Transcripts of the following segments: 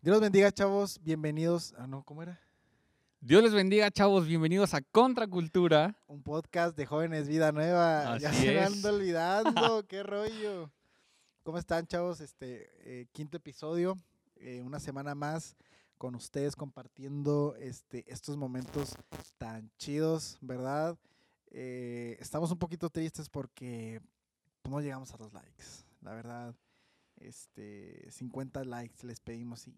Dios los bendiga, chavos. Bienvenidos. Ah, no, ¿cómo era? Dios les bendiga, chavos. Bienvenidos a Contracultura. Un podcast de jóvenes Vida Nueva. ya Así se me ando olvidando. Qué rollo. ¿Cómo están, chavos? Este eh, quinto episodio. eh, una semana más con ustedes compartiendo este, estos momentos tan chidos, ¿verdad? Eh, estamos un poquito tristes porque no llegamos a los likes. La verdad, este, 50 likes les pedimos y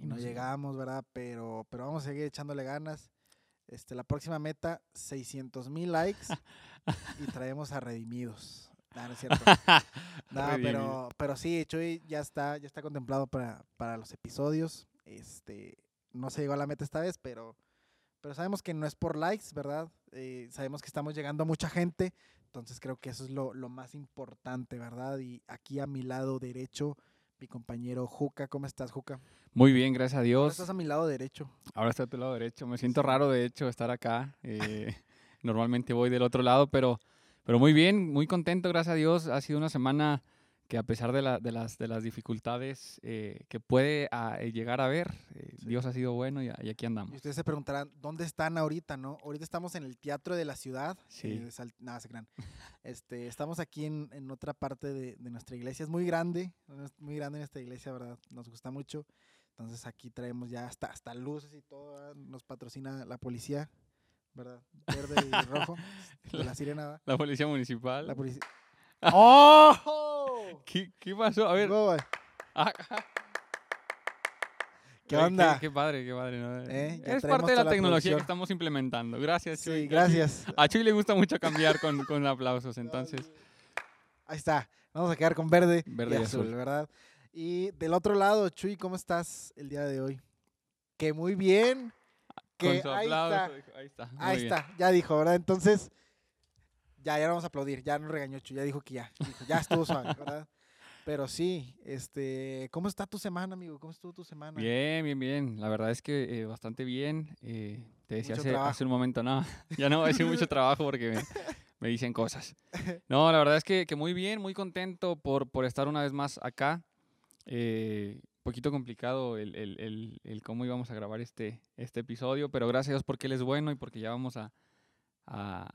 y no llegamos, ¿verdad? Pero, pero vamos a seguir echándole ganas. Este, la próxima meta, 600 mil likes y traemos a Redimidos. No es cierto. No, pero, pero sí, Chuy ya está, ya está contemplado para, para los episodios. Este, no se llegó a la meta esta vez, pero, pero sabemos que no es por likes, ¿verdad? Eh, sabemos que estamos llegando a mucha gente, entonces creo que eso es lo, lo más importante, ¿verdad? Y aquí a mi lado derecho, mi compañero Juca. ¿Cómo estás, Juca? Muy bien, gracias a Ahora Dios. estás a mi lado derecho. Ahora estoy a tu lado derecho. Me siento raro, de hecho, estar acá. Eh, normalmente voy del otro lado, pero, pero muy bien, muy contento, gracias a Dios. Ha sido una semana que a pesar de, la- de las, de las dificultades eh, que puede ah, eh, llegar a ver, eh, Sí. Dios ha sido bueno y, y aquí Y andamos. ustedes se preguntarán, ¿dónde están ahorita, no? Ahorita estamos en el Teatro de la Ciudad. Sí. eh, Sal- nada, se crean. Este, estamos aquí en, en otra parte de, de nuestra iglesia. Es muy grande, muy grande nuestra iglesia, ¿verdad? Nos gusta mucho. Entonces aquí traemos ya hasta, hasta luces y todo. ¿verdad? Nos patrocina la policía, ¿verdad? Verde y rojo. De la sirena. La policía municipal. La policía. ¡Oh! ¿Qué, qué pasó? A ver. Ah, ¿Qué onda? Qué, padre, qué padre. ¿no? Eh, es parte de la la tecnología que estamos implementando. Gracias, Chuy. Sí, gracias. A Chuy le gusta mucho cambiar con, con aplausos, entonces. Ahí está. Vamos a quedar con verde, Verde y y azul, azul. ¿verdad? Y del otro lado, Chuy, ¿cómo estás el día de hoy? Que muy bien. Que con su ahí aplauso. está. Ahí está. Ahí bien. está, ya dijo, ¿verdad? Entonces, ya, ya vamos a aplaudir. Ya no regañó Chuy, ya dijo que ya. dijo, ya estuvo suave, ¿verdad? Pero sí, este, ¿cómo está tu semana, amigo? ¿Cómo estuvo tu semana? Bien, bien, bien. La verdad es que eh, bastante bien. Eh, te decía hace, un momento, no, ya no voy a decir mucho trabajo porque me, me dicen cosas. No, la verdad es que, que muy bien, muy contento por, por estar una vez más acá. Eh, poquito complicado el, el- el- el cómo íbamos a grabar este, este episodio, pero gracias a Dios porque él es bueno y porque ya vamos a, a,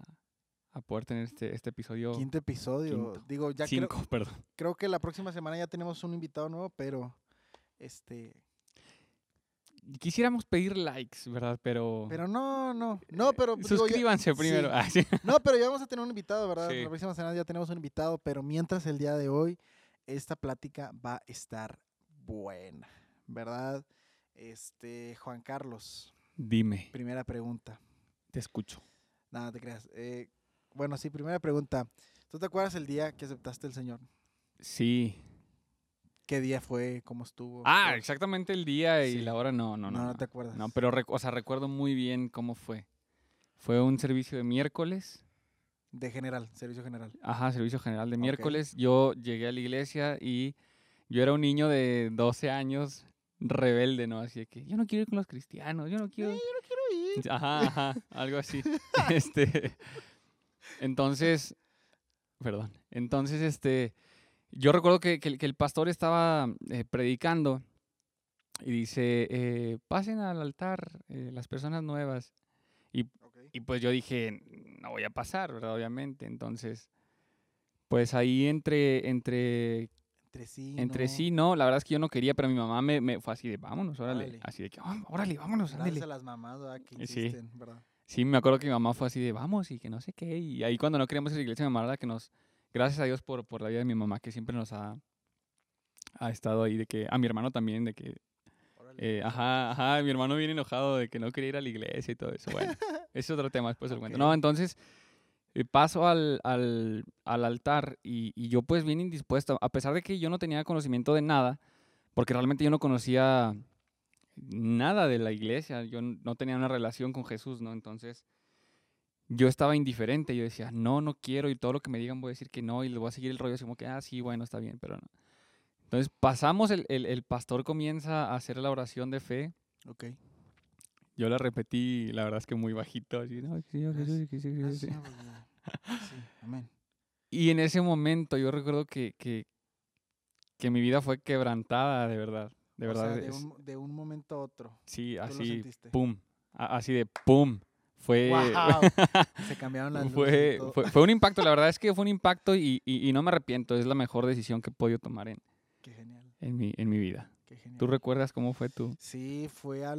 a poder tener este, este episodio Quinto episodio. Quinto. Digo, ya creo, cinco, perdón. creo que la próxima semana ya tenemos un invitado nuevo, pero este, Quisiéramos pedir likes, ¿verdad? Pero, pero no, no, no, pero digo, ya- suscríbanse primero. sí. Ah, sí. No, pero ya vamos a tener un invitado, ¿verdad? Sí. La próxima semana ya tenemos un invitado, pero mientras el día de hoy, esta plática va a estar buena, ¿verdad? Este, Juan Carlos, Dime, primera pregunta. te escucho. Nada, te creas. Eh, bueno, sí, primera pregunta. ¿Tú te acuerdas el día que aceptaste al Señor? Sí. ¿Qué día fue? ¿Cómo estuvo? Ah, exactamente el día y Sí. la hora no, no, no. no, No, no te acuerdas. No, pero o sea, recuerdo muy bien cómo fue. Fue un servicio de miércoles. De general, servicio general. Ajá, servicio general de miércoles. Yo llegué a la iglesia y yo era un niño de 12 años rebelde, ¿no? Así de que yo no quiero ir con los cristianos, yo no quiero... quiero ir. Ajá, ajá, algo así. este, entonces, perdón. Entonces, este, yo recuerdo que, que el- que el pastor estaba eh, predicando y dice, eh, pasen al altar eh, las personas nuevas. Ok. Y pues yo dije, no voy a pasar, ¿verdad? Obviamente. Entonces, pues ahí entre, entre, Entre sí. entre no. sí, no, la verdad es que yo no quería, pero mi mamá me, me fue así de, vámonos, órale. Órale. Así de que, "Ah, órale, vámonos, Gracias a las mamás, ¿verdad? Que Eh, sí. insisten, ¿verdad? Sí, me acuerdo que mi mamá fue así de vamos y que no sé qué. Y ahí cuando no queríamos ir a la iglesia, mi mamá la que nos, gracias a Dios por, por la vida de mi mamá, que siempre nos ha, ha estado ahí, de que, a mi hermano también, de que, eh, ajá, ajá, mi hermano viene enojado de que no quería ir a la iglesia y todo eso. Bueno, ese es otro tema, después se lo cuento. No, entonces eh, paso al, al, al altar y, y yo pues bien indispuesto, a pesar de que yo no tenía conocimiento de nada, porque realmente yo no conocía nada de la iglesia, yo no tenía una relación con Jesús, ¿no? Entonces yo estaba indiferente, yo decía, no, no quiero y todo lo que me digan voy a decir que no y les voy a seguir el rollo así como que, ah, sí, bueno, está bien, pero no. Entonces pasamos, el, el, el pastor comienza a hacer la oración de fe, Ok. yo la repetí, la verdad es que muy bajito, así, no, Señor Jesús, que sí, que sí, Gracias, sí". Señor, porque- Sí, amén. Y en ese momento yo recuerdo que, que, que mi vida fue quebrantada, de verdad. De O verdad. sea, de, es- un, de un momento a otro. sí, ¿Tú lo así, pum. Así de pum. Fue, ¡Guau! Se cambiaron las fue, fue, fue un impacto, la verdad es que fue un impacto y, y- y no me arrepiento. Es la mejor decisión que he podido tomar en, Qué genial, en, mi, en mi vida. qué genial. ¿Tú recuerdas cómo fue tú? Sí, fue a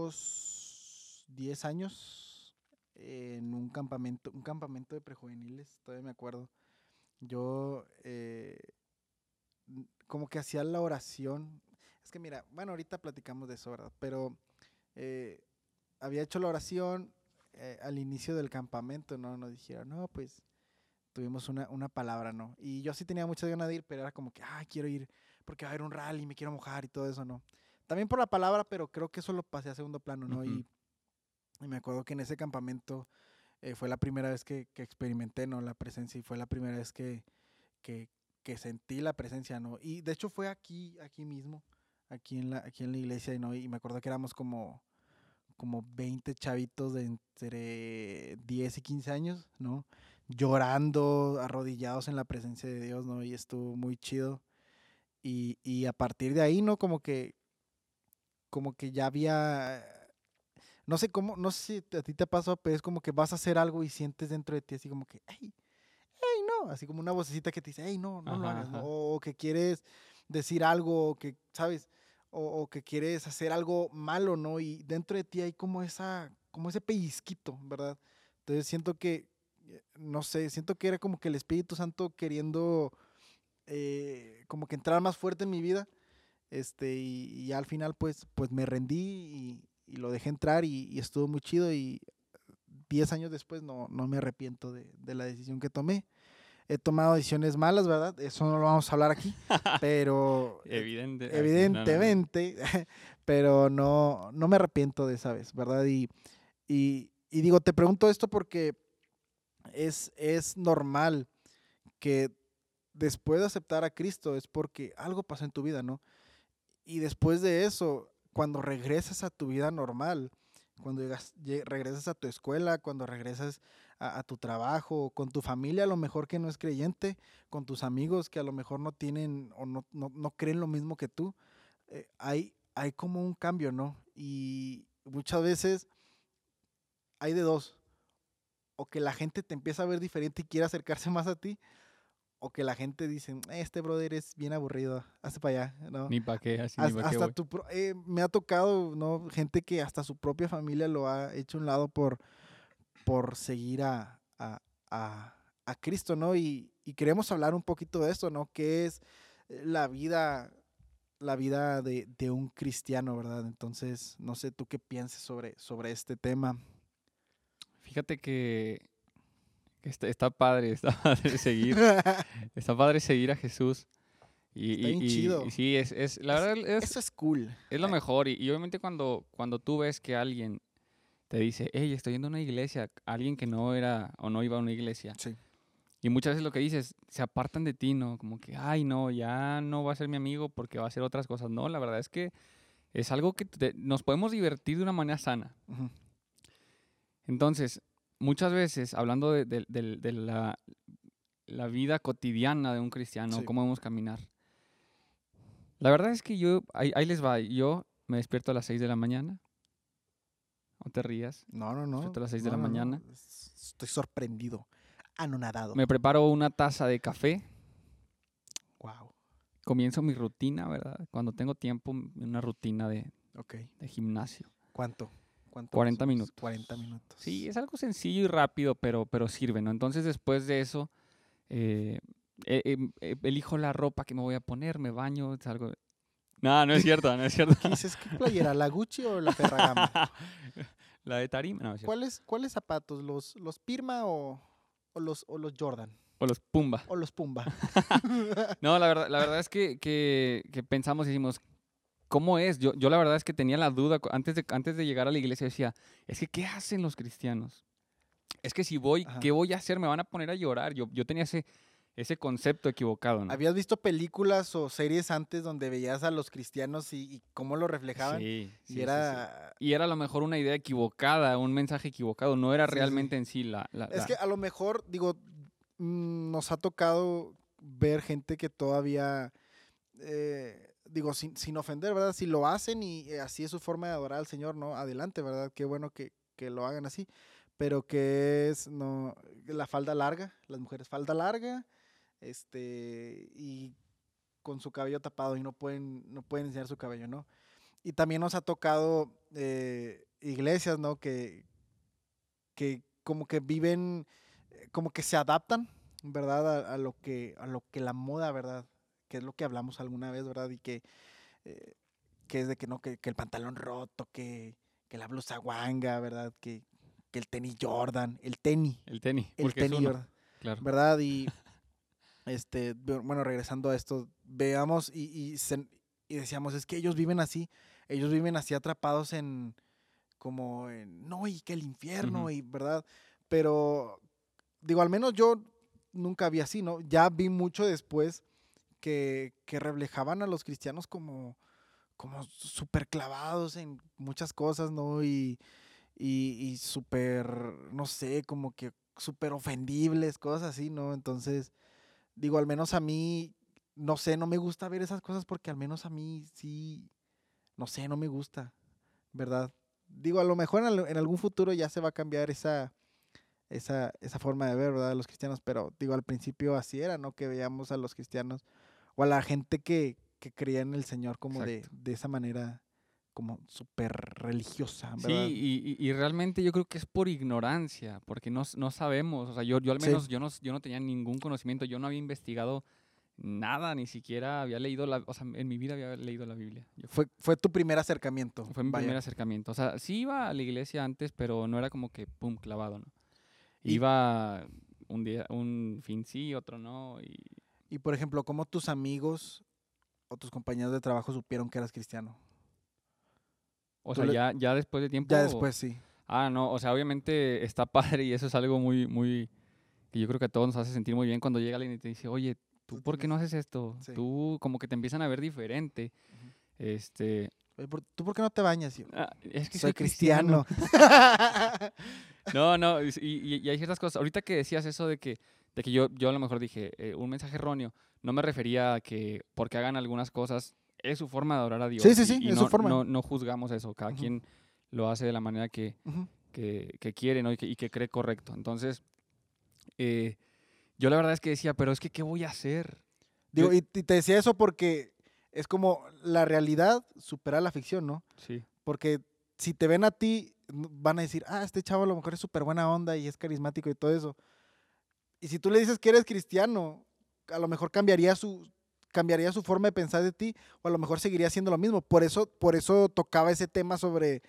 los 10 años en un campamento, un campamento de prejuveniles, todavía me acuerdo. Yo eh, como que hacía la oración. Es que mira, bueno, ahorita platicamos de eso, ¿verdad? Pero eh, había hecho la oración eh, al inicio del campamento, ¿no? Nos dijeron, no, pues tuvimos una, una palabra, ¿no? Y yo sí tenía muchas ganas de ir, pero era como que, ah, quiero ir porque va a haber un rally, me quiero mojar y todo eso, ¿no? También por la palabra, pero creo que eso lo pasé a segundo plano, ¿no? Ujú. y, y me acuerdo que en ese campamento eh, fue la primera vez que, que experimenté, ¿no? La presencia y fue la primera vez que, que, que sentí la presencia, ¿no? Y de hecho fue aquí, aquí mismo, aquí en la, aquí en la iglesia, ¿no? Y me acuerdo que éramos como, como 20 chavitos de entre 10 y 15 años, ¿no? Llorando, arrodillados en la presencia de Dios, ¿no? Y estuvo muy chido. Y, y a partir de ahí, ¿no? Como que, como que ya había, no sé cómo, no sé si a ti te pasó, pero es como que vas a hacer algo y sientes dentro de ti así como que, hey, hey, no, así como una vocecita que te dice, hey, no, no lo Ajá, hagas, ¿no? O que quieres decir algo, que, ¿sabes? O, o que quieres hacer algo malo, ¿no? Y dentro de ti hay como esa, como ese pellizquito, ¿verdad? Entonces siento que, eh, no sé, siento que era como que el Espíritu Santo queriendo eh, como que entrar más fuerte en mi vida. Este, y, y al final pues, pues me rendí y, y lo dejé entrar y, y estuvo muy chido y 10 años después no, no me arrepiento de, de la decisión que tomé. He tomado decisiones malas, ¿verdad? Eso no lo vamos a hablar aquí, pero eh, Evidente. no, no, evidentemente, pero no, no me arrepiento de esa vez, ¿verdad? Y, y, y digo, te pregunto esto porque es, es normal que después de aceptar a Cristo es porque algo pasó en tu vida, ¿no? Y después de eso, cuando regresas a tu vida normal, cuando llegas, lle- regresas a tu escuela, cuando regresas a, a tu trabajo, con tu familia a lo mejor que no es creyente, con tus amigos que a lo mejor no tienen o no, no, no creen lo mismo que tú, eh, hay, hay como un cambio, ¿no? Y muchas veces hay de dos, o que la gente te empieza a ver diferente y quiere acercarse más a ti, o que la gente dice, este brother es bien aburrido, hazte para allá, ¿no? Ni para qué, así ni qué hasta voy. tu pro- eh, me ha tocado no gente que hasta su propia familia lo ha hecho a un lado por por seguir a, a, a- a Cristo no y, y queremos hablar un poquito de esto no qué es eh, la vida la vida de, de un cristiano verdad entonces no sé tú qué pienses sobre sobre este tema Fíjate que, está, está padre, está padre seguir, está padre seguir a Jesús. Y, Está bien y- chido. y sí, es, es- la verdad es, eso es cool es lo eh. mejor. Y, y obviamente cuando, cuando tú ves que alguien te dice, hey, estoy yendo a una iglesia, alguien que no era o no iba a una iglesia, sí y muchas veces lo que dices, se apartan de ti, ¿no? Como que, ay, no, ya no va a ser mi amigo porque va a hacer otras cosas. No, la verdad es que es algo que te- nos podemos divertir de una manera sana. Entonces, muchas veces, hablando de, de- de- de la, la vida cotidiana de un cristiano, Sí. cómo debemos caminar. La verdad es que yo, ahí, ahí les va, yo me despierto a las 6 de la mañana. No te rías. no no no Despierto a las seis de no, la no, mañana. es- estoy sorprendido anonadado Me preparo una taza de café. wow Comienzo mi rutina, ¿verdad? Cuando tengo tiempo, una rutina de, ok de gimnasio. cuánto cuánto 40 más o menos? minutos. 40 minutos Sí, es algo sencillo y rápido, pero, pero sirve, ¿no? Entonces después de eso, eh, eh, em- eh, elijo la ropa que me voy a poner, me baño, salgo... No, no es cierto, no es cierto. ¿Qué dices? ¿Qué playera? ¿La Gucci o la Ferragamo? la de Tarima, no, es. ¿Cuáles, ¿Cuáles zapatos? ¿Los, los Pirma o, o los, o los Jordan? O los Pumba. ¿O los Pumba? No, la verdad, la verdad es que, que, que pensamos y decimos, ¿cómo es? Yo, yo la verdad es que tenía la duda, antes de, antes de llegar a la iglesia decía, es que ¿qué hacen los cristianos? Es que si voy, Ajá. ¿qué voy a hacer? Me van a poner a llorar. Yo, yo tenía ese, ese concepto equivocado, ¿no? ¿Habías visto películas o series antes donde veías a los cristianos y, y cómo lo reflejaban? Sí, y sí. era... Y era a lo mejor una idea equivocada, un mensaje equivocado, no era realmente en sí la... la- Es la- que a lo mejor, digo, mm, nos ha tocado ver gente que todavía eh, digo, sin, sin ofender, ¿verdad? Si lo hacen y eh, así es su forma de adorar al Señor, ¿no? Adelante, ¿verdad? Qué bueno que, que lo hagan así. Pero que es, no, la falda larga, las mujeres falda larga, este, y con su cabello tapado y no pueden, no pueden enseñar su cabello, ¿no? Y también nos ha tocado eh, iglesias, ¿no? Que, que como que viven, eh, como que se adaptan, ¿verdad? A, a lo que, a lo que la moda, ¿verdad? Que es lo que hablamos alguna vez, ¿verdad? Y que, eh, que es de que no, que, que el pantalón roto, que, que la blusa guanga, ¿verdad? Que, que el tenis Jordan, el tenis, El tenis. el tenis, ¿verdad? Claro. ¿verdad? Y este, bu- bueno, regresando a esto, veamos y, y, se- y decíamos, es que ellos viven así, ellos viven así atrapados en, como en, no, y que el infierno, y, ¿verdad? Pero, digo, al menos yo nunca vi así, ¿no? Ya vi mucho después que, que reflejaban a los cristianos como, como súper clavados en muchas cosas, ¿no? Y, y, y súper, no sé, como que súper ofendibles, cosas así, ¿no? Entonces, digo, al menos a mí, no sé, no me gusta ver esas cosas porque al menos a mí sí, no sé, no me gusta, ¿verdad? Digo, a lo mejor en, al- en algún futuro ya se va a cambiar esa, esa, esa forma de ver, ¿verdad? A los cristianos, pero digo, al principio así era, ¿no? Que veíamos a los cristianos o a la gente que, que creía en el Señor como de, de esa manera, como súper religiosa, Sí, ¿verdad? y, y- y realmente yo creo que es por ignorancia, porque no, no sabemos, o sea, yo, yo al Sí. menos yo no, yo no tenía ningún conocimiento, yo no había investigado nada, ni siquiera había leído la, o sea, en mi vida había leído la Biblia. Fue, fue tu primer acercamiento. fue mi vaya. primer acercamiento, o sea, sí iba a la iglesia antes, pero no era como que, pum, clavado, ¿no? Y- Iba un día, un fin sí, otro no, y Y por ejemplo, ¿cómo tus amigos o tus compañeros de trabajo supieron que eras cristiano? O sea, le- ya, ya después de tiempo... Ya después sí. Ah, no, o sea, obviamente está padre y eso es algo muy, muy, que yo creo que a todos nos hace sentir muy bien cuando llega alguien y te dice, oye, ¿tú por qué no haces esto? Sí. Tú como que te empiezan a ver diferente. Este, Oye, ¿por- ¿Tú por qué no te bañas? Yo, "Ah, es que soy cristiano. No, no, y, y- y hay ciertas cosas. Ahorita que decías eso de que, de que yo, yo a lo mejor dije eh, un mensaje erróneo, no me refería a que porque hagan algunas cosas es su forma de adorar a Dios. Sí, sí, sí, y es no, su forma. No, no juzgamos eso, cada quien lo hace de la manera que, que, que quiere ¿no? y, que, y que cree correcto. Entonces, eh, yo la verdad es que decía, pero es que, ¿qué voy a hacer? Digo, Yo- y, te decía eso porque es como la realidad supera la ficción, ¿no? Sí, Porque si te ven a ti, van a decir, ah, este chavo a lo mejor es súper buena onda y es carismático y todo eso. Y si tú le dices que eres cristiano, a lo mejor cambiaría su, cambiaría su forma de pensar de ti o a lo mejor seguiría haciendo lo mismo. Por eso, por eso tocaba ese tema sobre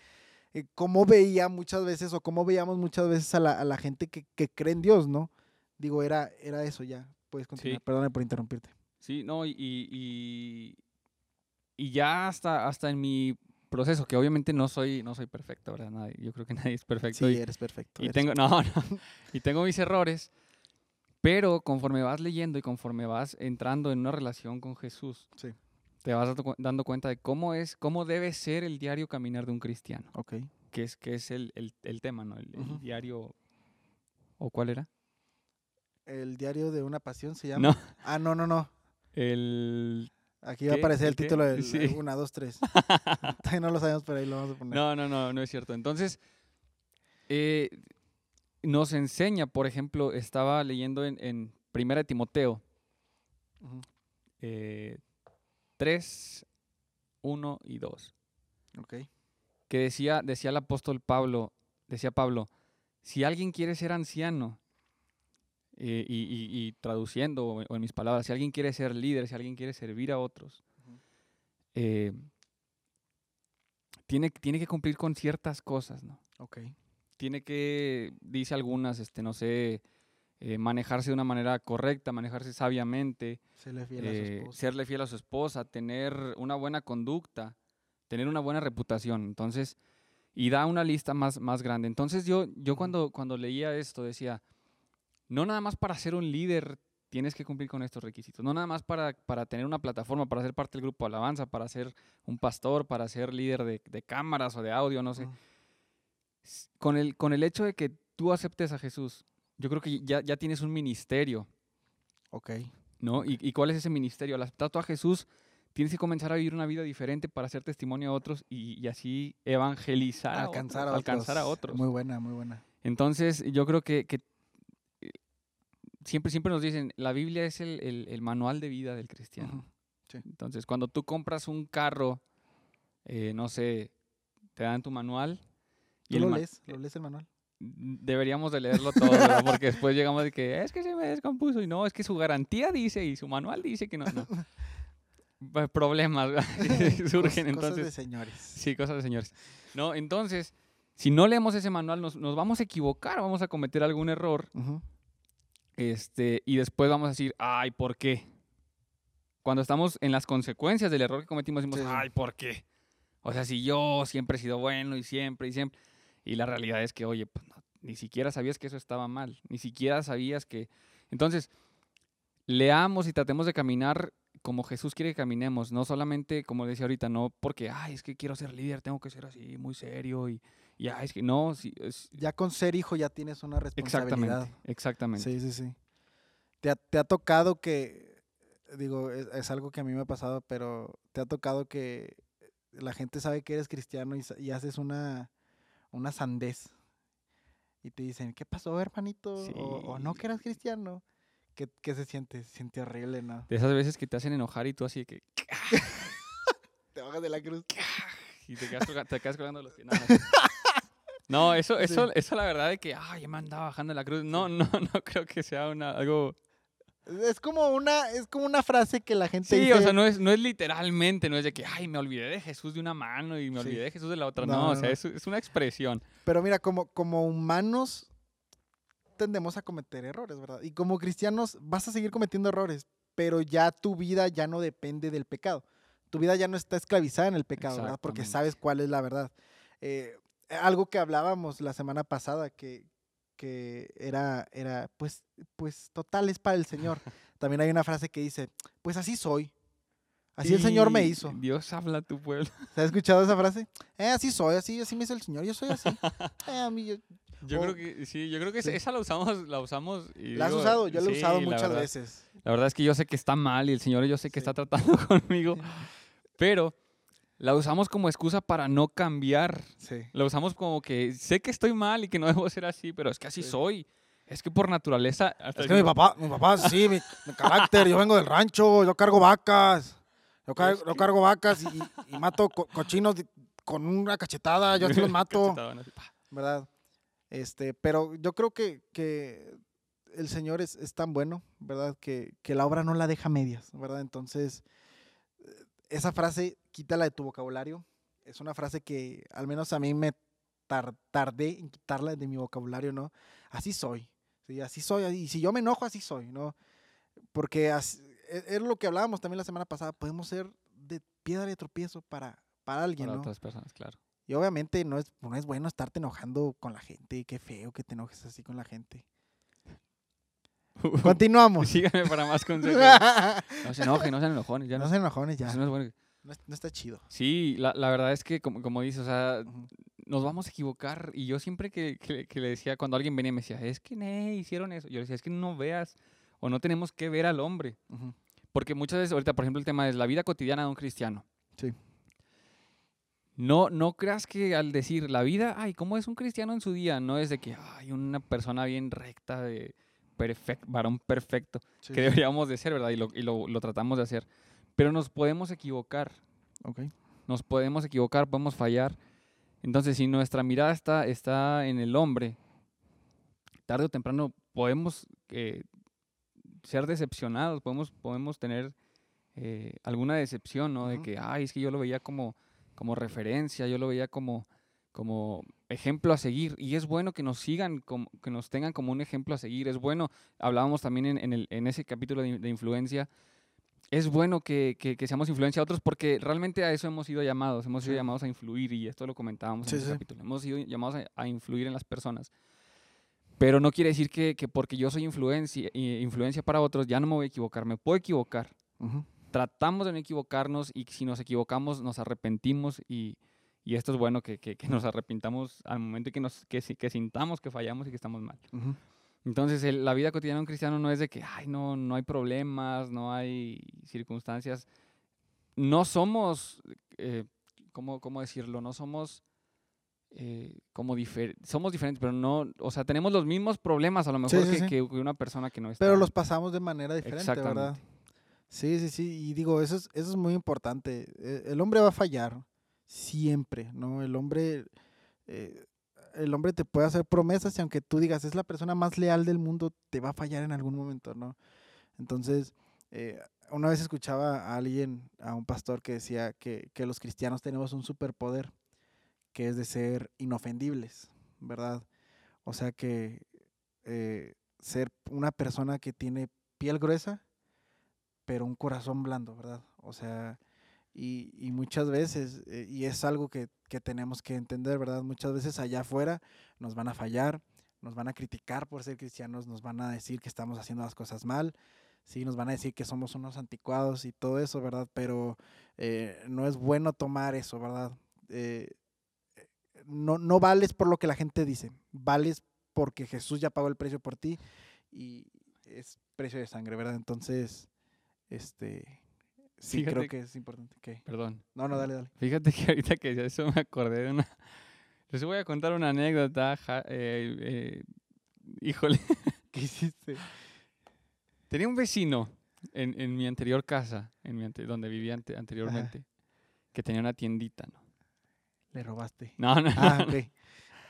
eh, cómo veía muchas veces o cómo veíamos muchas veces a la, a la gente que, que cree en Dios, ¿no? Digo, era, era eso ya. Puedes continuar. Sí. Perdóname por interrumpirte. sí, no, y, y, y- ya hasta, hasta en mi proceso, que obviamente no soy, no soy perfecto, ¿verdad? Nadie- yo creo que nadie es perfecto. Sí, y- eres perfecto. Y eres tengo, no, no, y tengo mis errores, pero conforme vas leyendo y conforme vas entrando en una relación con Jesús, Sí. te vas dando, cu- dando cuenta de cómo es, cómo debe ser el diario caminar de un cristiano, Ok. que es, que es el, el- el tema, ¿no? El, diario, ¿o cuál era? El diario de una pasión se llama. No, Ah, no, no, no. el, Aquí va a aparecer ¿El título del Sí. 1, 2, 3. Todavía no lo sabemos, pero ahí lo vamos a poner. no, no, no, no es cierto. Entonces, eh, nos enseña, por ejemplo, estaba leyendo en, en Primera de Timoteo, Ujú, eh, 3, 1 y 2. Ok. que decía, decía el apóstol Pablo, decía Pablo, si alguien quiere ser anciano, eh, y, y- y traduciendo o, o en mis palabras, si alguien quiere ser líder, si alguien quiere servir a otros, eh, tiene, tiene que cumplir con ciertas cosas, ¿no? Ok. Tiene que, dice algunas, este, no sé, eh, manejarse de una manera correcta, manejarse sabiamente, Se le fiel a su eh, serle fiel a su esposa, tener una buena conducta, tener una buena reputación. Entonces, y da una lista más, más grande. Entonces yo, yo cuando, cuando leía esto decía, no nada más para ser un líder tienes que cumplir con estos requisitos, no nada más para, para tener una plataforma, para ser parte del grupo de alabanza, para ser un pastor, para ser líder de, de cámaras o de audio, no sé. Con el, con el hecho de que tú aceptes a Jesús, yo creo que ya, ya tienes un ministerio. Ok. ¿no? ¿Y, y cuál es ese ministerio? Al aceptar tú a Jesús, tienes que comenzar a vivir una vida diferente para hacer testimonio a otros y, y así evangelizar, a alcanzar otros, a alcanzar a otros. otros. Muy buena, muy buena. Entonces, yo creo que, que, eh, siempre, siempre nos dicen, la Biblia es el, el- el manual de vida del cristiano. Sí. Entonces, cuando tú compras un carro, eh, no sé, te dan tu manual. ¿Tú el lo lees? ¿Lo lees el manual? Deberíamos de leerlo todo, ¿verdad? porque después llegamos de que es que se me descompuso y no, es que su garantía dice y su manual dice que no. no. Pues, Problemas surgen Cos- Cosas de entonces. señores. Sí, cosas de señores. No, entonces, si no leemos ese manual, nos, nos vamos a equivocar, vamos a cometer algún error este, y después vamos a decir, ay, ¿por qué? Cuando estamos en las consecuencias del error que cometimos, decimos, sí. ay, ¿por qué? O sea, si yo siempre he sido bueno y siempre y siempre. Y la realidad es que, oye, pues, no, ni siquiera sabías que eso estaba mal, ni siquiera sabías que... Entonces, leamos y tratemos de caminar como Jesús quiere que caminemos, no solamente, como decía ahorita, no porque, ay, es que quiero ser líder, tengo que ser así, muy serio y, y ay, es que no, es- Ya con ser hijo ya tienes una responsabilidad. exactamente, exactamente. Sí, sí, sí. ¿Te ha, te ha tocado que, digo, es, es algo que a mí me ha pasado, pero te ha tocado que la gente sabe que eres cristiano y haces una, una sandez y te dicen, ¿qué pasó, hermanito? O, o no que eras cristiano. ¿Qué, qué se siente? Se siente horrible, ¿no? De esas veces que te hacen enojar y tú así de que... Te bajas de la cruz. Y te quedas, te quedas colgando los pies. No, no. No, eso, Sí. eso, eso la verdad de que, ay, me andaba bajando la cruz. No, no, no creo que sea una, algo... Es como una, es como una frase que la gente Sí, dice. o sea, no es, no es literalmente, no es de que, ay, me olvidé de Jesús de una mano y me Sí. olvidé de Jesús de la otra. No, No, no, o sea, no. es, es una expresión. Pero mira, como, como humanos tendemos a cometer errores, ¿verdad? Y como cristianos vas a seguir cometiendo errores, pero ya tu vida ya no depende del pecado. Tu vida ya no está esclavizada en el pecado, ¿verdad? Porque sabes cuál es la verdad. Eh, algo que hablábamos la semana pasada, que, que era, era pues, pues total es para el Señor. También hay una frase que dice, pues así soy. Así el Señor me hizo. Dios habla a tu pueblo. ¿Se ha escuchado esa frase? Eh, así soy, así, así me hizo el Señor, yo soy así. Eh, a mí, yo- Yo O- creo que sí, yo creo que Sí. esa- la usamos, la usamos. y La has digo, usado, yo la he sí, usado la muchas verdad. veces. La verdad es que yo sé que está mal y el Señor yo sé que Sí. está tratando conmigo, pero la usamos como excusa para no cambiar. Sí. La usamos como que sé que estoy mal y que no debo ser así, pero es que así Sí. soy. Es que por naturaleza... hasta Es que mi papá, mi papá, sí, mi, mi carácter, yo vengo del rancho, yo cargo vacas. Yo, car- yo cargo vacas y, y- mato co- cochinos con una cachetada, yo así los mato. ¿verdad? Este, pero yo creo que, que el Señor es, es tan bueno, ¿verdad? Que, que la obra no la deja medias, ¿verdad? Entonces, eh, esa frase, quítala de tu vocabulario. Es una frase que al menos a mí me tar- tardé en quitarla de mi vocabulario, ¿no? Así soy, ¿sí? Así soy, y si yo me enojo, así soy, ¿no? Porque es, es lo que hablábamos también la semana pasada, podemos ser de piedra de tropiezo para, para alguien, Para ¿no? otras personas, claro. Y obviamente no es, no es bueno estarte enojando con la gente. Qué feo que te enojes así con la gente. Continuamos. Síganme para más consejos. No se enojen, no sean enojones. Ya no, no se enojones ya. eso no es bueno. No, no está chido. Sí, la, la verdad es que, como, como dices, o sea, Ujú. nos vamos a equivocar. Y yo siempre que, que- que le decía, cuando alguien venía y me decía, es que ne, hicieron eso. Yo le decía, es que no veas o no tenemos que ver al hombre. Ujú. Porque muchas veces, ahorita, por ejemplo, el tema es la vida cotidiana de un cristiano. Sí. No, no creas que al decir la vida, ay, ¿cómo es un cristiano en su día? No es de que, ay, una persona bien recta, de perfecto, varón perfecto, Sí, que deberíamos de ser, ¿verdad? Y, lo, y lo, lo tratamos de hacer. Pero nos podemos equivocar, Ok. nos podemos equivocar, podemos fallar. Entonces, si nuestra mirada está, está en el hombre, tarde o temprano podemos eh, ser decepcionados, podemos, podemos tener eh, alguna decepción, ¿no? De Ujú. que, ay, es que yo lo veía como, como referencia, yo lo veía como, como ejemplo a seguir. Y es bueno que nos sigan, como, que nos tengan como un ejemplo a seguir. Es bueno, hablábamos también en, en el- en ese capítulo de, de influencia, es bueno que, que- que seamos influencia a otros porque realmente a eso hemos sido llamados, hemos sido llamados a influir y esto lo comentábamos Sí, en ese sí. capítulo, hemos sido llamados a, a influir en las personas. Pero no quiere decir que, que porque yo soy influencia, i- influencia para otros ya no me voy a equivocar, me puedo equivocar. Ujú. Tratamos de no equivocarnos y si nos equivocamos nos arrepentimos y, y esto es bueno que, nos arrepintamos al momento que, nos, que, que sintamos que fallamos y que estamos mal. Ujú. Entonces, el- la vida cotidiana de un cristiano no es de que, ay, no, no hay problemas, no hay circunstancias. no somos, eh, ¿cómo, cómo decirlo? No somos eh, como difer somos diferentes, pero no, o sea, tenemos los mismos problemas a lo mejor Sí, sí, que, sí. que una persona que no está. Pero los pasamos de manera diferente, ¿verdad? Exactamente. Sí, sí, sí. Y digo, eso es, eso es muy importante. Eh, El hombre va a fallar siempre, ¿no? El hombre, eh, el hombre te puede hacer promesas y aunque tú digas es la persona más leal del mundo, te va a fallar en algún momento, ¿no? Entonces, eh, una vez escuchaba a alguien, a un pastor que decía que, que los cristianos tenemos un superpoder, que es de ser inofendibles, ¿verdad? O sea que eh, ser una persona que tiene piel gruesa, pero un corazón blando, ¿verdad? O sea, y, y muchas veces, eh, y es algo que, que tenemos que entender, ¿verdad? Muchas veces allá afuera nos van a fallar, nos van a criticar por ser cristianos, nos van a decir que estamos haciendo las cosas mal, sí, nos van a decir que somos unos anticuados y todo eso, ¿verdad? Pero eh, no es bueno tomar eso, ¿verdad? Eh, no, no vales por lo que la gente dice, vales porque Jesús ya pagó el precio por ti y es precio de sangre, ¿verdad? Entonces, este, sí creo Fíjate- que es importante. ¿Qué? Perdón. No, no, dale, dale. Fíjate que ahorita que decía eso me acordé de una... Les voy a contar una anécdota. ja- eh, eh, híjole. ¿Qué hiciste? Tenía un vecino en, en mi anterior casa, en mi ante- donde vivía ante- anteriormente, que tenía una tiendita, ¿no? Le robaste. No, no. Ah, ok.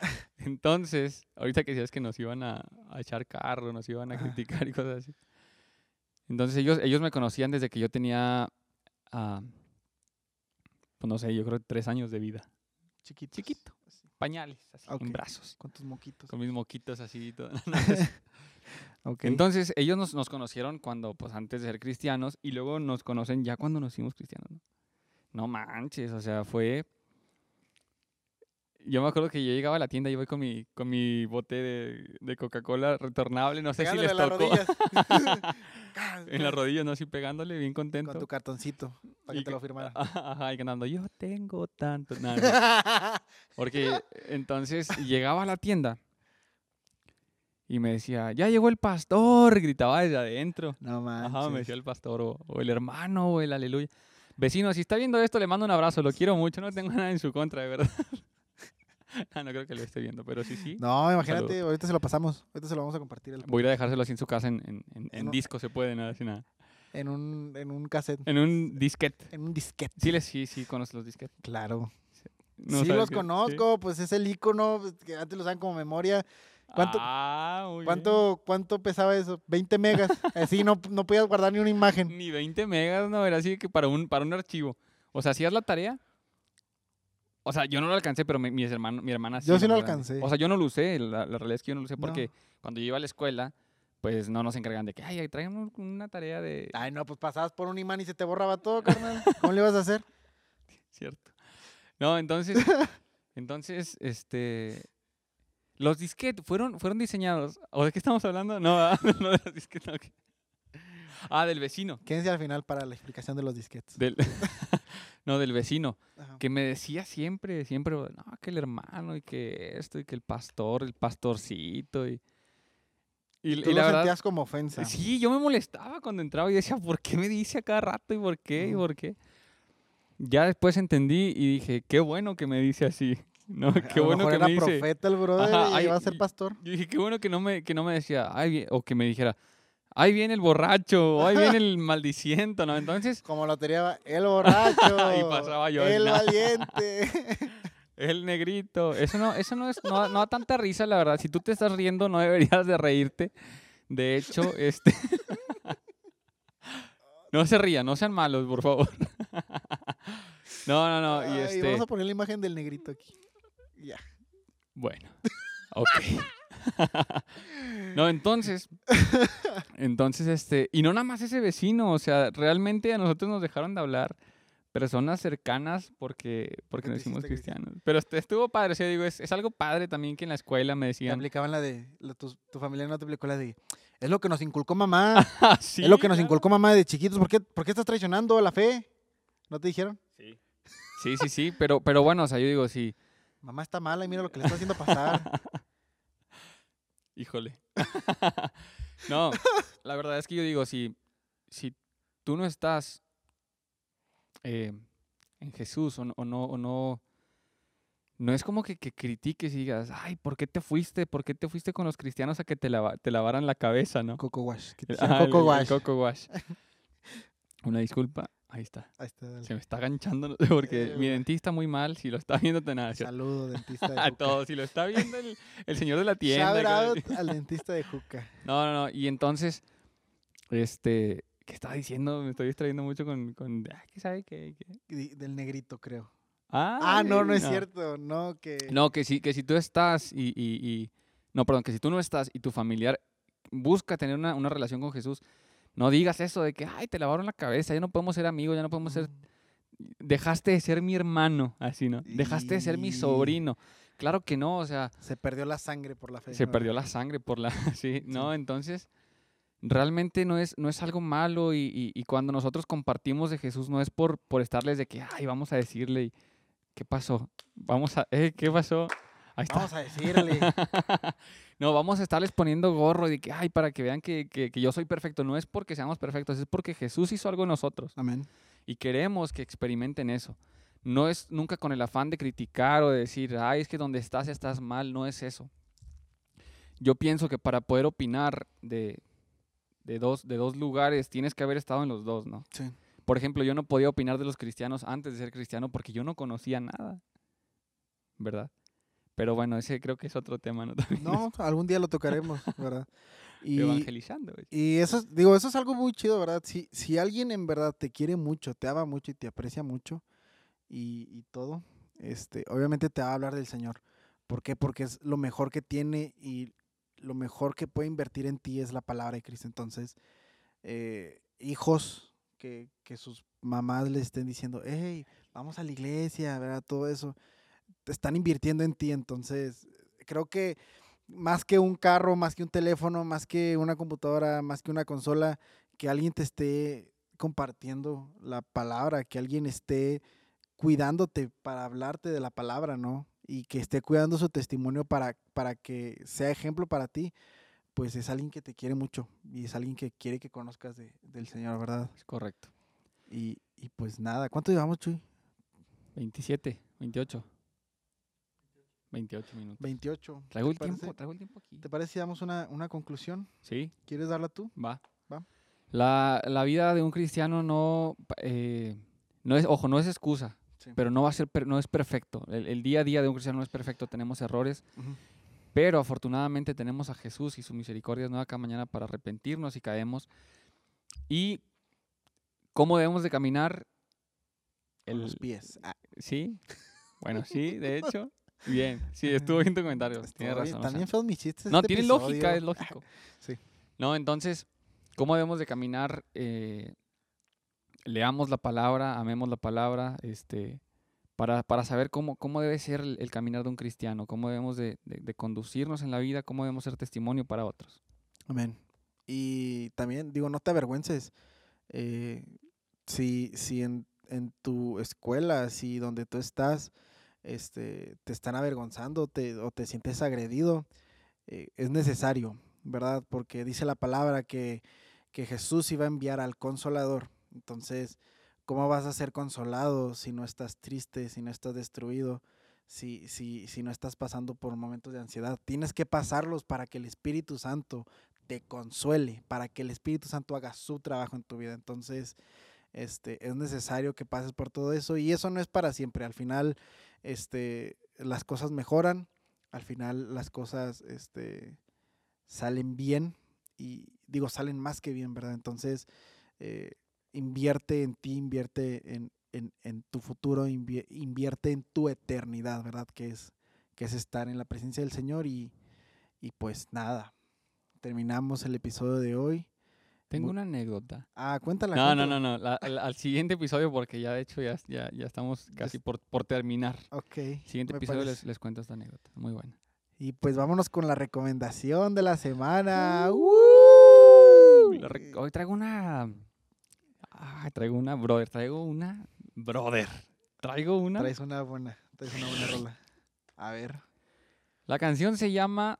Entonces, ahorita que decías que nos iban a, a echar carro, nos iban a Ajá. criticar y cosas así. Entonces ellos, ellos me conocían desde que yo tenía, pues no sé, yo creo tres años de vida. Chiquito. Chiquito. Pañales, así, Ok. en brazos. Con tus moquitos. Con mis moquitos así y todo. Entonces, ellos nos, nos conocieron cuando, pues antes de ser cristianos, y luego nos conocen ya cuando nos hicimos cristianos. ¿no? No manches, o sea, fue... Yo me acuerdo que yo llegaba a la tienda y iba con mi, con mi bote de, de Coca-Cola retornable, no sé si les las tocó. rodillas. en las rodillas, ¿no? Así pegándole, bien contento. Con tu cartoncito. Para Y que te lo firmara. Ajá, y ganando, yo tengo tanto. No, no. Porque entonces llegaba a la tienda y me decía, ya llegó el pastor, gritaba desde adentro. No manches. Ajá, me decía el pastor o, o el hermano o el aleluya. Vecino, si está viendo esto, le mando un abrazo, lo quiero mucho, no tengo nada en su contra, de verdad. ah, no creo que lo esté viendo, pero sí, sí. No, imagínate, ahorita se lo pasamos. Ahorita se lo vamos a compartir Voy a dejárselo así en su casa en, en, en- en En un- disco, se puede, nada, así nada. en, un, en un cassette. En un disquete. En un disquete. Sí, les- sí, sí, conoces los disquetes. Claro. No sí, los qué- conozco. Pues es el icono pues, que antes lo usaban como memoria. ¿Cuánto- Ah, muy bien. ¿Cuánto, ¿Cuánto pesaba eso? 20 megas. Así no, no podías guardar ni una imagen. Ni 20 megas, no, era así que para un, para un archivo. O sea, hacías la tarea. O sea, yo no lo alcancé, pero mi, mis hermanos, mi hermana sí. Yo sí lo alcancé. O sea, yo no lo usé, la, la realidad es que yo no lo usé No. porque cuando yo iba a la escuela, pues no nos encargan de que, ay, traigan un- una tarea de... Ay, no, pues pasabas por un imán y se te borraba todo, carnal. ¿Cómo le ibas a hacer? Cierto. No, entonces, entonces, este... Los disquetes fueron, fueron diseñados... ¿O de qué estamos hablando? No, ¿verdad? no de los disquetes. Ah, del vecino. Quédense al final para la explicación de los disquetes. Del, no, del vecino. Ajá. que me decía siempre, siempre, no, que el hermano y que esto y que el pastor, el pastorcito y... Y, Tú y lo la verdad, sentías como ofensa. sí, yo me molestaba cuando entraba y decía, ¿por qué me dice a cada rato y por qué y por qué? Ya después entendí y dije, qué bueno que me dice así, ¿no? A Qué lo bueno mejor que era me dice... profeta el brother Ajá, y ay, iba a ser pastor. Yo dije, qué bueno que no me, que no me decía, ay, vi-", o que me dijera, ahí viene el borracho, ahí viene el maldiciento, ¿no? Entonces, Como lo tenía el borracho. Y pasaba yo, El no. valiente. El negrito. Eso no, eso no es, no, da- no da tanta risa, la verdad. Si tú te estás riendo, no deberías de reírte. De hecho, este. no se rían, no sean malos, por favor. no, no, no. Y este. Vamos a poner la imagen del negrito aquí. Ya. Bueno. Ok. no, entonces. Entonces, este. Y no nada más ese vecino. O sea, realmente a nosotros nos dejaron de hablar personas cercanas porque, porque nos te hicimos cristianos. Pero este, estuvo padre. O sea, digo, es, es algo padre también que en la escuela me Te decían. aplicaban la de. la- tu, tu familia no te aplicó la de. Es lo que nos inculcó mamá. Sí, es lo que nos inculcó mamá de chiquitos. ¿Por qué, ¿Por qué estás traicionando la fe? ¿No te dijeron? Sí. Sí, sí, sí, pero, pero bueno, o sea, yo digo, sí, Mamá está mala y mira lo que le está haciendo pasar. híjole. no, la verdad es que yo digo, si, si tú no estás eh, en Jesús o, no- o no, o no, no es como que, que critiques y digas, ay, ¿por qué te fuiste? ¿Por qué te fuiste con los cristianos a que te, lava- te lavaran la cabeza, no? Coco Wash. que te El- hicieron ah, el- Coco el Wash. Coco Wash. Una disculpa, ahí está. Ahí está, dale. Se me está ganchando porque Eh, mi dentista muy mal, si lo está viendo, te nada. Saludo, dentista de A todos, si lo está viendo el, el señor de la tienda. Shout out al dentista de Juca. No, no, no. Y entonces, este, ¿qué estaba diciendo? Me estoy distrayendo mucho con, con ah, ¿qué sabe qué? Del negrito, creo. Ah, Ah, no, no es no. cierto. No, que. No, que si, que si tú estás y, y- y- No, perdón, que si tú no estás y tu familiar busca tener una, una relación con Jesús, no digas eso de que, ay, te lavaron la cabeza, ya no podemos ser amigos, ya no podemos ser... Dejaste de ser mi hermano, así, ¿no? Dejaste de ser mi sobrino. Claro que no, o sea, Se perdió la sangre por la fe. se perdió la sangre por la... Sí, ¿no? Entonces, realmente no es, no es algo malo y, y- y cuando nosotros compartimos de Jesús no es por, por estarles de que, ay, vamos a decirle, y, ¿qué pasó? Vamos a... Eh, ¿Qué pasó? Ahí está. Vamos a decirle. no, vamos a estarles poniendo gorro de que, ay, para que vean que, que- que yo soy perfecto. No es porque seamos perfectos, es porque Jesús hizo algo en nosotros Amén. y queremos que experimenten eso. No es nunca con el afán de criticar o de decir, ay, es que donde estás estás mal, no es eso. Yo pienso que para poder opinar de, de, dos, de dos lugares tienes que haber estado en los dos, ¿no? Sí. Por ejemplo, yo no podía opinar de los cristianos antes de ser cristiano porque yo no conocía nada, ¿verdad? Pero bueno, ese creo que es otro tema, ¿no? También No, algún día lo tocaremos, ¿verdad? Y, evangelizando. y eso, es- digo, eso es algo muy chido, ¿verdad? Si, si alguien en verdad te quiere mucho, te ama mucho y te aprecia mucho y, y todo, este, obviamente te va a hablar del Señor. ¿Por qué? Porque es lo mejor que tiene y lo mejor que puede invertir en ti es la palabra de Cristo. Entonces, eh, hijos que, que sus mamás les estén diciendo, hey, vamos a la iglesia, ¿verdad? Todo eso, están invirtiendo en ti. Entonces, creo que más que un carro, más que un teléfono, más que una computadora, más que una consola, que alguien te esté compartiendo la palabra, que alguien esté cuidándote para hablarte de la palabra, ¿no? Y que esté cuidando su testimonio para, para que sea ejemplo para ti, pues es alguien que te quiere mucho y es alguien que quiere que conozcas de- del Señor, ¿verdad? Es correcto. Y, y pues nada, ¿cuánto llevamos, Chuy? 27, 28. 28 minutos. 28. Traigo ¿Te el tiempo, traigo el tiempo aquí. ¿Te parece si damos una, una conclusión? Sí, ¿Quieres darla tú? va. Va. La, la vida de un cristiano no, eh, no es, ojo, no es excusa, Sí. pero no va a ser, no es perfecto. El, el día a día de un cristiano no es perfecto, tenemos errores, pero afortunadamente tenemos a Jesús y su misericordia es nueva cada mañana para arrepentirnos y caemos. Y cómo debemos de caminar. Con los pies. Ah, sí, bueno, sí, de hecho. Bien, sí, estuvo bien tu comentario. Tienes bien, razón. o sea, También feos mis chistes. no, este tiene episodio. lógica, es lógico. Sí. No, entonces, ¿cómo debemos de caminar? Eh, leamos la palabra, amemos la palabra, este, para, para saber cómo, cómo debe ser el, el caminar de un cristiano, cómo debemos de, de- de conducirnos en la vida, cómo debemos ser testimonio para otros. Amén. Y también, digo, no te avergüences. eh, si si en, en tu escuela, si donde tú estás, este, te están avergonzando te- o te sientes agredido, eh, es necesario, ¿verdad? Porque dice la palabra que, que Jesús iba a enviar al consolador. Entonces, ¿cómo vas a ser consolado si no estás triste, si no estás destruido? Si, si, si no estás pasando por momentos de ansiedad, tienes que pasarlos para que el Espíritu Santo te consuele, para que el Espíritu Santo haga su trabajo en tu vida. Entonces, este, es necesario que pases por todo eso y eso no es para siempre. Al final, este, las cosas mejoran, al final las cosas, este, salen bien y digo, salen más que bien, ¿verdad? Entonces, eh, invierte en ti, invierte en, en- en tu futuro, invie- invierte en tu eternidad, ¿verdad? Que es, que es estar en la presencia del Señor y, y pues nada, terminamos el episodio de hoy. Tengo una anécdota. Ah, cuéntala. No, no, cuéntala. no, no. la- al, al siguiente episodio, porque ya de hecho ya, ya, ya estamos casi por, por terminar. Ok. Siguiente episodio les, les cuento esta anécdota. Muy buena. Y pues vámonos con la recomendación de la semana. Uh, la ¡Uh! Hoy traigo una. Ah, traigo una, brother. Traigo una. Brother. Traigo una. Traes una buena, traes una buena rola. A ver. La canción se llama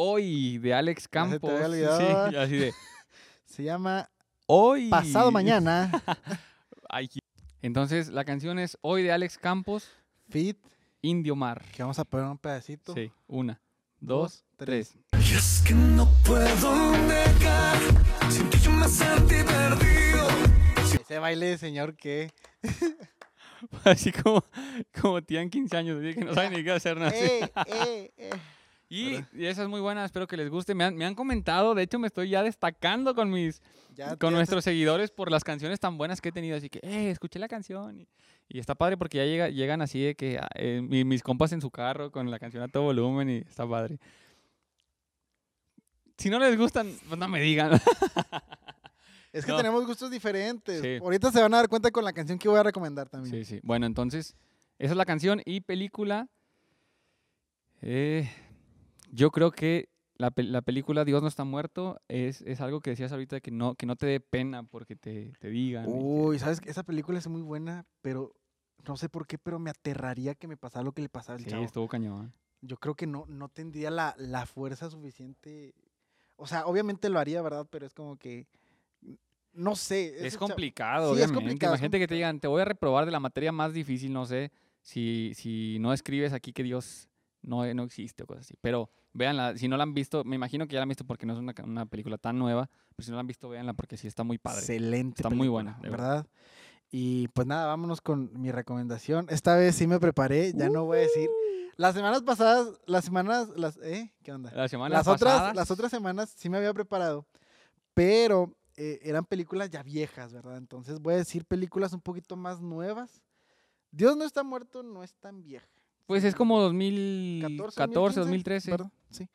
Hoy de Alex Campos. Sí, así de Se llama Hoy. Pasado Mañana. Entonces, la canción es Hoy de Alex Campos, Fit, Indio Mar. que vamos a poner un pedacito. Sí, una, dos, tres. Y es que no puedo negar, sin yo me sentí perdido. Ese baile, señor, que... Así como, como tienen 15 años, que no saben ni qué hacer nada. eh, eh, eh. Y, esa es muy buena, espero que les guste. Me han, me han comentado, de hecho me estoy ya destacando con mis Ya, con ya nuestros seguidores por las canciones tan buenas que he tenido. Así que, eh, escuché la canción. Y, y está padre porque ya llega, llegan así de que ah, eh, mi- mis compas en su carro con la canción a todo volumen y está padre. Si no les gustan, pues no me digan. Es que No. tenemos gustos diferentes. Sí. Ahorita se van a dar cuenta con la canción que voy a recomendar también. sí, sí. Bueno, entonces, esa es la canción y película. eh, yo creo que la, la película Dios no está muerto es, es algo que decías ahorita que no, que no te dé pena porque te, te digan. y que- Uy, ¿sabes? Esa película es muy buena, pero no sé por qué, pero me aterraría que me pasara lo que le pasaba al sí, chavo. estuvo cañón. Yo creo que no, no tendría la, la fuerza suficiente. O sea, obviamente lo haría, ¿verdad? Pero es como que. No sé. Es complicado, Sí, es complicado, Imagínate que te digan, te voy a reprobar de la materia más difícil, no sé, si, si no escribes aquí que Dios no, no existe o cosas así. Pero véanla, si no la han visto, me imagino que ya la han visto porque no es una, una película tan nueva, pero si no la han visto, véanla porque sí está muy padre. Excelente. Está muy buena, de verdad. ¿verdad? Y pues nada, vámonos con mi recomendación. Esta vez sí me preparé, ya no voy a decir. Las semanas pasadas, las semanas, las, ¿eh? ¿Qué onda? La semana Las pasada, otras, las otras semanas sí me había preparado, pero eh, eran películas ya viejas, ¿verdad? Entonces voy a decir películas un poquito más nuevas. Dios no está muerto, no es tan vieja. Pues es como 2014, 2015, 2013, ¿verdad? Sí.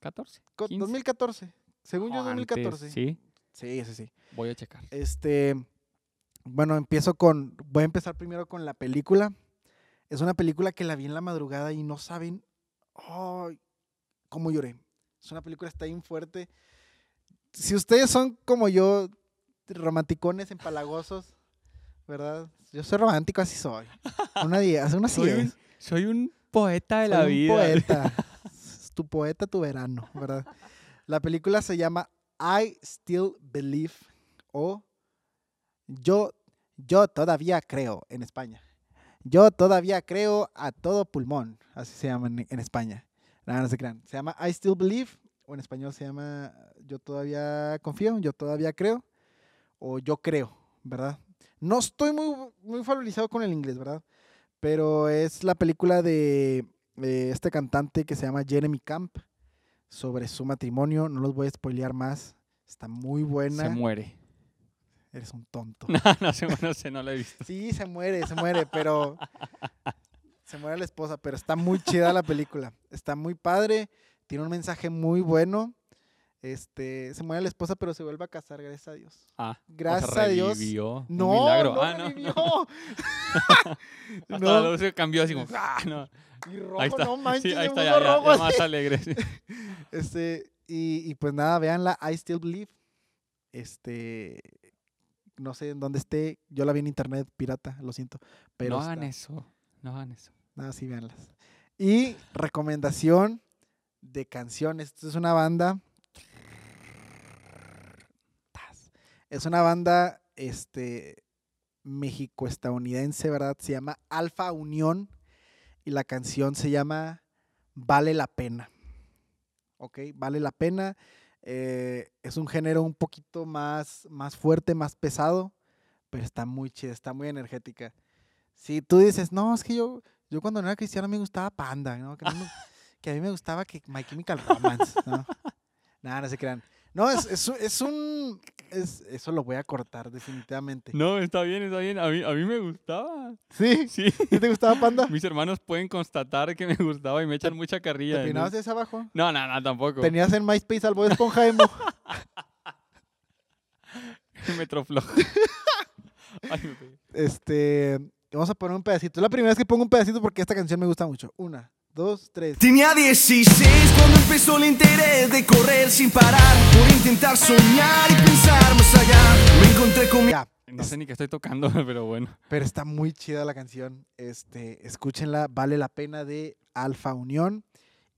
14, Co- 15. 2014. Según yo, o antes, 2014. Sí, sí, sí. sí. voy a checar. Este, bueno, empiezo con, voy a empezar primero con la película. Es una película que la vi en la madrugada y no saben, cómo lloré. Es una película está bien fuerte. Si ustedes son como yo, romanticones, empalagosos, ¿verdad? Yo soy romántico, así soy. Una día, hace unas Soy un poeta de Soy la un vida. poeta. Tu poeta, tu verano, ¿verdad? La película se llama I Still Believe o Yo, yo todavía creo en España. Yo todavía creo a todo pulmón, así se llama en, en España. Nada, no se crean. Se llama I Still Believe o en español se llama Yo todavía confío, yo todavía creo o Yo creo, ¿verdad? No estoy muy, muy familiarizado con el inglés, ¿verdad? Pero es la película de eh, este cantante que se llama Jeremy Camp sobre su matrimonio. No los voy a spoilear más. Está muy buena. Se muere. Eres un tonto. No, no sé, no sé, no la he visto. Sí, se muere, se muere, pero se muere la esposa, pero está muy chida la película. Está muy padre, tiene un mensaje muy bueno. Este, se muere la esposa, pero se vuelve a casar, gracias a Dios. Ah, Gracias o sea, a Dios. revivió. Un No, milagro. no ah, no. revivió. Hasta No. la luz se cambió así como. Ah, no. Y rojo, Ahí está. no manches, sí, ahí está, ya, ya, rojo ya así. más alegre. sí. Este, y, y pues nada, véanla, I Still Believe. Este, no sé en dónde esté, yo la vi en internet pirata, lo siento. Pero no hagan eso. No hagan eso. Nada, sí, véanlas. Y recomendación de canciones. Esta es una banda. Es una banda este, México-estadounidense, ¿verdad? Se llama Alfa Unión. Y la canción se llama Vale la pena. ¿Ok? Vale la pena. Eh, es un género un poquito más, más fuerte, más pesado. Pero está muy chida, está muy energética. Si tú dices, no, es que yo, yo cuando no era cristiano me gustaba Panda, ¿no? Que a mí me, que a mí me gustaba que My Chemical Romance, ¿no? Nada, no se crean. No, es, es, es un... es- eso lo voy a cortar definitivamente. No, está bien, está bien. A mí, a mí me gustaba. ¿Sí? Sí. ¿Sí te gustaba Panda? Mis hermanos pueden constatar que me gustaba y me echan mucha ¿Te carrilla. ¿no? peinabas de ese abajo? No, no, no, tampoco. Tenías en MySpace al Bob Esponja emo. Metroflog. Este... Vamos a poner un pedacito. Es la primera vez que pongo un pedacito porque esta canción me gusta mucho. Una, dos, tres. Tenía 16 cuando empezó el interés de correr sin parar por intentar soñar y pensar más allá. Me encontré con mi Ya. No sé ni qué estoy tocando, pero bueno. Pero está muy chida la canción. Este, escúchenla, vale la pena de Alfa Unión.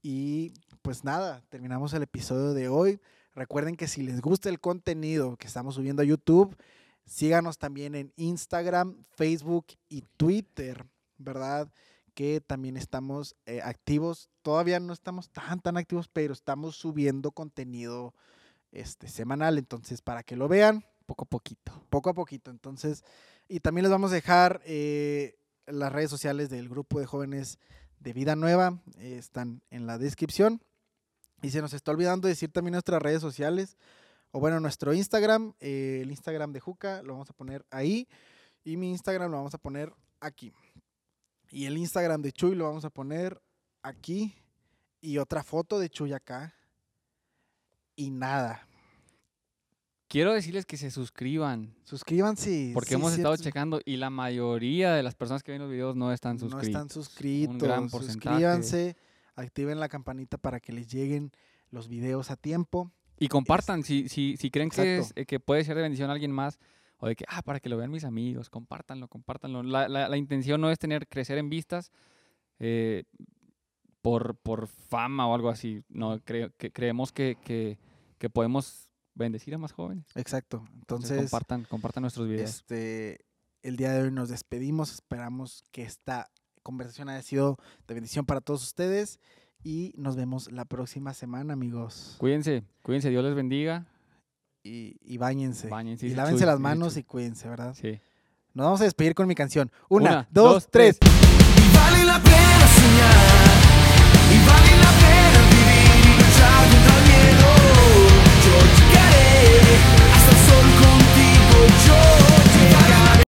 Y pues nada, terminamos el episodio de hoy. Recuerden que si les gusta el contenido que estamos subiendo a YouTube, Síganos también en Instagram, Facebook y Twitter, ¿verdad? Que también estamos eh, activos. Todavía no estamos tan, tan activos, pero estamos subiendo contenido este, semanal. Entonces, para que lo vean, Poco a poquito. poco a poquito. Entonces, y también les vamos a dejar eh, las redes sociales del grupo de jóvenes de Vida Nueva. eh, están en la descripción. Y se nos está olvidando decir también nuestras redes sociales. O bueno, nuestro Instagram, eh, el Instagram de Juca, lo vamos a poner ahí. Y mi Instagram lo vamos a poner aquí. Y el Instagram de Chuy lo vamos a poner aquí. Y otra foto de Chuy acá. Y nada. Quiero decirles que se suscriban. Suscríbanse. Porque sí, hemos estado checando y la mayoría de las personas que ven los videos no están suscritos. No están suscritos. gran porcentaje. Suscríbanse, activen la campanita para que les lleguen los videos a tiempo. Y compartan, si, si, si creen que, es- eh, que puede ser de bendición a alguien más, o de que, ah, para que lo vean mis amigos, compártanlo, compártanlo. La, la- la intención no es tener, crecer en vistas eh, por, por fama o algo así. No, creo, que, creemos que, que, que podemos bendecir a más jóvenes. Exacto. Entonces, Entonces, compartan, compartan nuestros videos. este, el día de hoy nos despedimos. Esperamos que esta conversación haya sido de bendición para todos ustedes. Y nos vemos la próxima semana, amigos. Cuídense, cuídense, Dios les bendiga y, y bañense. Y, y lávense las manos y cuídense, ¿verdad? Sí. Nos vamos a despedir con mi canción. Una, Una dos, dos, tres. Y vale la pena soñar. Y vale la pena vivir y luchar contra el miedo. Yo llegaré hasta el sol contigo. Yo llegaré.